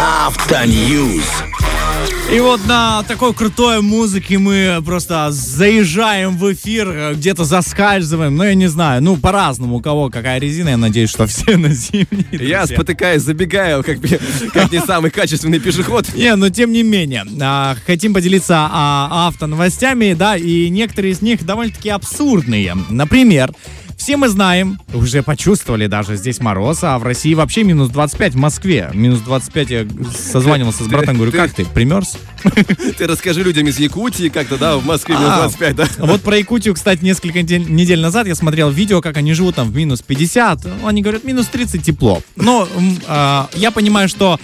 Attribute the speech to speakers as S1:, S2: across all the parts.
S1: Автоньюз.
S2: И вот на такой крутой музыке мы просто заезжаем в эфир, где-то заскальзываем, ну я не знаю, ну по-разному, у кого какая резина, я надеюсь, что все на зимней.
S3: Я,
S2: друзья.
S3: спотыкаясь, забегаю, как, как не самый качественный пешеход.
S2: Не, но тем не менее, а, хотим поделиться а, автоновостями, да, и некоторые из них довольно-таки абсурдные. Например, все мы знаем, уже почувствовали даже здесь мороз, а в России вообще минус 25 в Москве. Минус 25, я созванивался с братом, говорю, как ты, примерз?
S3: Ты расскажи людям из Якутии как-то, да, в Москве минус
S2: А,
S3: 25, да?
S2: Вот про Якутию, кстати, несколько недель, назад я смотрел видео, как они живут там в минус 50. Они говорят, минус 30 тепло. Но а, я понимаю, что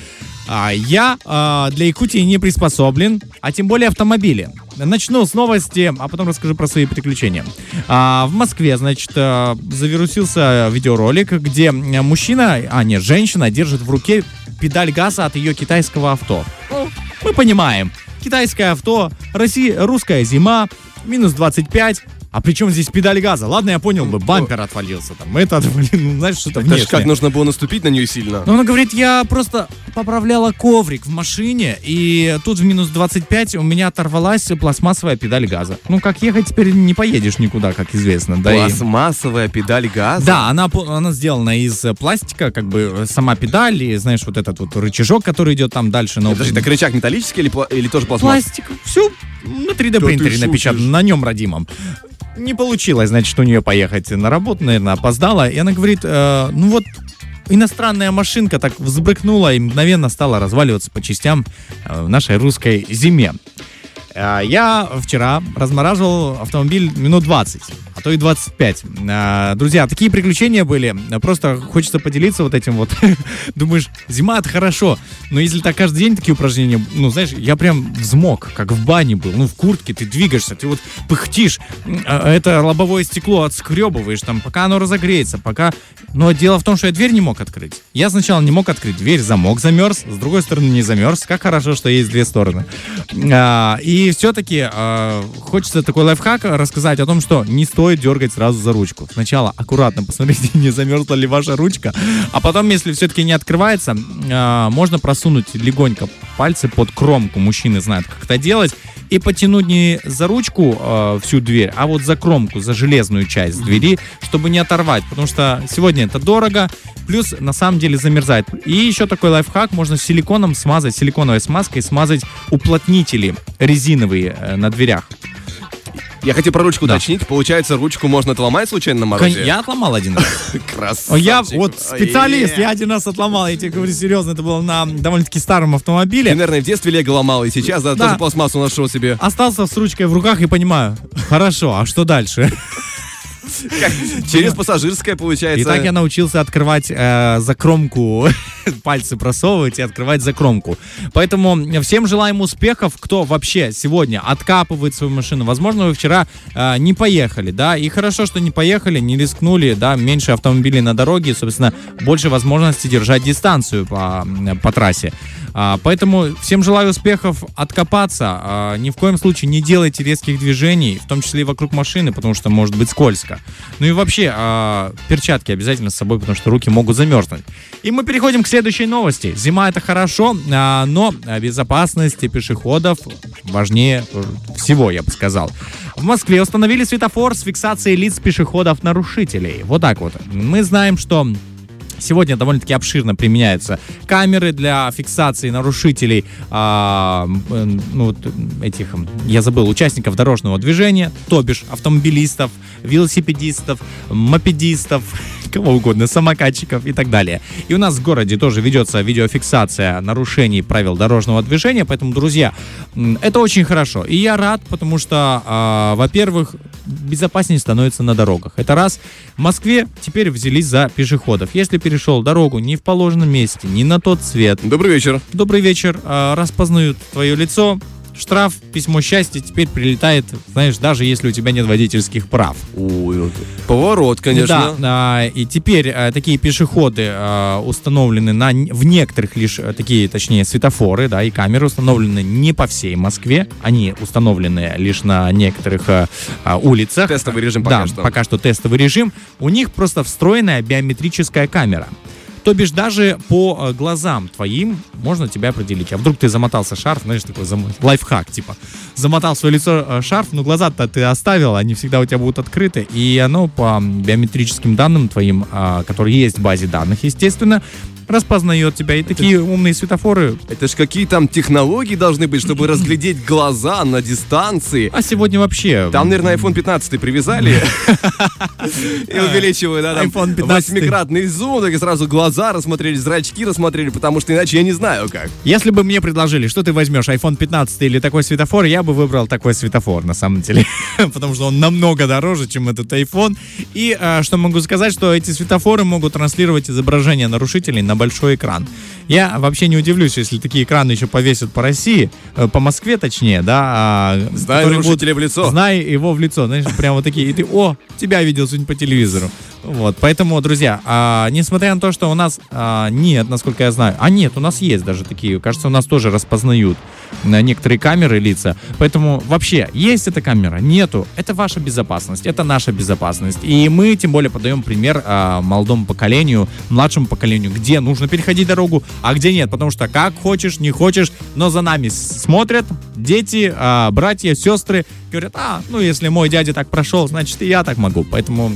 S2: а, я а, для Якутии не приспособлен, а тем более автомобили. Начну с новости, а потом расскажу про свои приключения. А, в Москве, значит, завирусился видеоролик, где мужчина, а нет, женщина держит в руке педаль газа от ее китайского авто. Мы понимаем, китайское авто, Россия, русская зима, минус 25. А при чем здесь педаль газа? Ладно, я понял бы, бампер отвалился там, это отвалил, ну, знаешь, что-то внешнее.
S3: как нужно было наступить на нее сильно.
S2: Но она говорит, я просто поправляла коврик в машине, и тут в минус 25 у меня оторвалась пластмассовая педаль газа. Ну, как ехать теперь не поедешь никуда, как известно. Да и-
S3: Пластмассовая педаль газа.
S2: да, она, она сделана из э, пластика, как бы э, сама педаль, и знаешь, вот этот вот рычажок, который идет там дальше. На
S3: Подожди, так рычаг металлический или, или тоже пластмасс?
S2: пластик, все на 3D
S3: ты
S2: принтере напечатано, на нем родимом. Не получилось, значит, у нее поехать на работу, наверное, опоздала. И она говорит, э, ну вот иностранная машинка так взбрыкнула и мгновенно стала разваливаться по частям э, в нашей русской зиме. Э, Я вчера размораживал автомобиль минут 20, а то и 25. Э, Друзья, такие приключения были. Просто хочется поделиться вот этим вот. Думаешь, зима это хорошо, но если так каждый день такие упражнения, ну знаешь, я прям взмок, как в бане был, ну в куртке ты двигаешься, ты вот пыхтишь, м, а это лобовое стекло отскребываешь там, пока оно разогреется, пока... Но дело в том, что я дверь не мог открыть. Я сначала не мог открыть дверь, замок замерз, с другой стороны не замерз. Как хорошо, что есть две стороны. А, и все-таки а, хочется такой лайфхак рассказать о том, что не стоит дергать сразу за ручку. Сначала аккуратно посмотрите, не замерзла ли ваша ручка, а потом, если все-таки не открывается, а, можно просунуть легонько пальцы под кромку. Мужчины знают, как это делать. И потянуть не за ручку э, всю дверь, а вот за кромку, за железную часть двери, чтобы не оторвать. Потому что сегодня это дорого, плюс на самом деле замерзает. И еще такой лайфхак, можно силиконом смазать, силиконовой смазкой смазать уплотнители резиновые э, на дверях.
S3: Я хотел про ручку
S2: Да.
S3: уточнить. Получается, ручку можно отломать случайно на морозе?
S2: Я отломал один раз.
S3: Красавчик.
S2: Я вот специалист, я один раз отломал, я тебе говорю серьезно, это было на довольно-таки старом автомобиле.
S3: Наверное, в детстве лего ломал, и сейчас Да. тоже пластмассу нашел себе.
S2: Остался с ручкой в руках и понимаю, хорошо, а что дальше?
S3: Через пассажирское, получается.
S2: И так я научился открывать э, закромку, пальцы просовывать и открывать закромку. Поэтому всем желаем успехов, кто вообще сегодня откапывает свою машину. Возможно, вы вчера э, не поехали, да, и хорошо, что не поехали, не рискнули, да, меньше автомобилей на дороге, собственно, больше возможности держать дистанцию по, по трассе. А, поэтому всем желаю успехов откопаться. А, ни в коем случае не делайте резких движений, в том числе и вокруг машины, потому что может быть скользко. Ну и вообще, а, перчатки обязательно с собой, потому что руки могут замерзнуть. И мы переходим к следующей новости. Зима это хорошо, а, но безопасность пешеходов важнее э, всего, я бы сказал. В Москве установили светофор с фиксацией лиц пешеходов-нарушителей. Вот так вот. Мы знаем, что Сегодня довольно-таки обширно применяются камеры для фиксации нарушителей, а, м, ну, этих, я забыл, участников дорожного движения, то бишь автомобилистов, велосипедистов, мопедистов, кого угодно, самокатчиков и так далее. И у нас в городе тоже ведется видеофиксация нарушений правил дорожного движения, поэтому, друзья, это очень хорошо. И я рад, потому что, а, во-первых, безопаснее становится на дорогах. Это раз. В Москве теперь взялись за пешеходов. Если перешел дорогу не в положенном месте, не на тот цвет,
S3: Добрый вечер.
S2: добрый вечер, а, распознают твое лицо, штраф, письмо счастья теперь прилетает, знаешь, даже если у тебя нет водительских прав.
S3: Ой, вот поворот, конечно.
S2: Да, а, и теперь а, такие пешеходы а, установлены на, в некоторых лишь, а, такие, точнее, светофоры, да, и камеры установлены не по всей Москве, они установлены лишь на некоторых а, улицах.
S3: Тестовый режим пока
S2: да,
S3: что.
S2: пока что тестовый режим. У них просто встроенная биометрическая камера. То бишь даже по э, глазам твоим можно тебя определить. А вдруг ты замотался шарф, знаешь, такой зам... лайфхак, типа. Замотал свое лицо э, шарф, но глаза-то ты оставил, они всегда у тебя будут открыты. И оно по биометрическим данным твоим, а, которые есть в базе данных, естественно, распознает тебя. И такие умные светофоры.
S3: Это ж какие там технологии должны быть, чтобы разглядеть глаза на дистанции.
S2: А сегодня вообще...
S3: Там, наверное, iPhone 15 привязали и увеличивают, да, там
S2: iPhone 15.
S3: восьмикратный зум, так и сразу глаза рассмотрели, зрачки рассмотрели, потому что иначе я не знаю как.
S2: Если бы мне предложили, что ты возьмешь, iPhone 15 или такой светофор, я бы выбрал такой светофор, на самом деле. Потому что он намного дороже, чем этот iPhone. И э, что могу сказать, что эти светофоры могут транслировать изображение нарушителей на большой экран. Я вообще не удивлюсь, если такие экраны еще повесят по России, э, по Москве точнее, да. а, которые
S3: нарушителя в лицо.
S2: Знай его в лицо, знаешь, прям вот такие. И ты, о, тебя видел сегодня по телевизору. Вот, поэтому, друзья, а, несмотря на то, что у нас а, нет, насколько я знаю, а нет, у нас есть даже такие, кажется, у нас тоже распознают на некоторые камеры лица. Поэтому вообще, есть эта камера, нету, это ваша безопасность, это наша безопасность. И мы, тем более, подаем пример а, молодому поколению, младшему поколению, где нужно переходить дорогу, а где нет. Потому что как хочешь, не хочешь, но за нами смотрят дети, а, братья, сестры, говорят, а, ну если мой дядя так прошел, значит и я так могу. Поэтому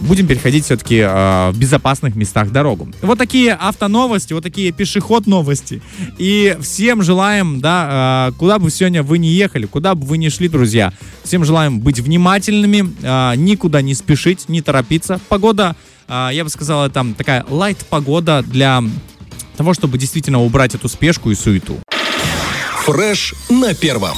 S2: будем переходить все-таки в безопасных местах дорогу. Вот такие автоновости, вот такие пешеход новости. И всем желаем, да, а, куда бы сегодня вы не ехали, куда бы вы ни шли, друзья, всем желаем быть внимательными, а, никуда не спешить, не торопиться. Погода, а, я бы сказал, это такая лайт-погода для того, чтобы действительно убрать эту спешку и суету.
S1: Фреш на первом.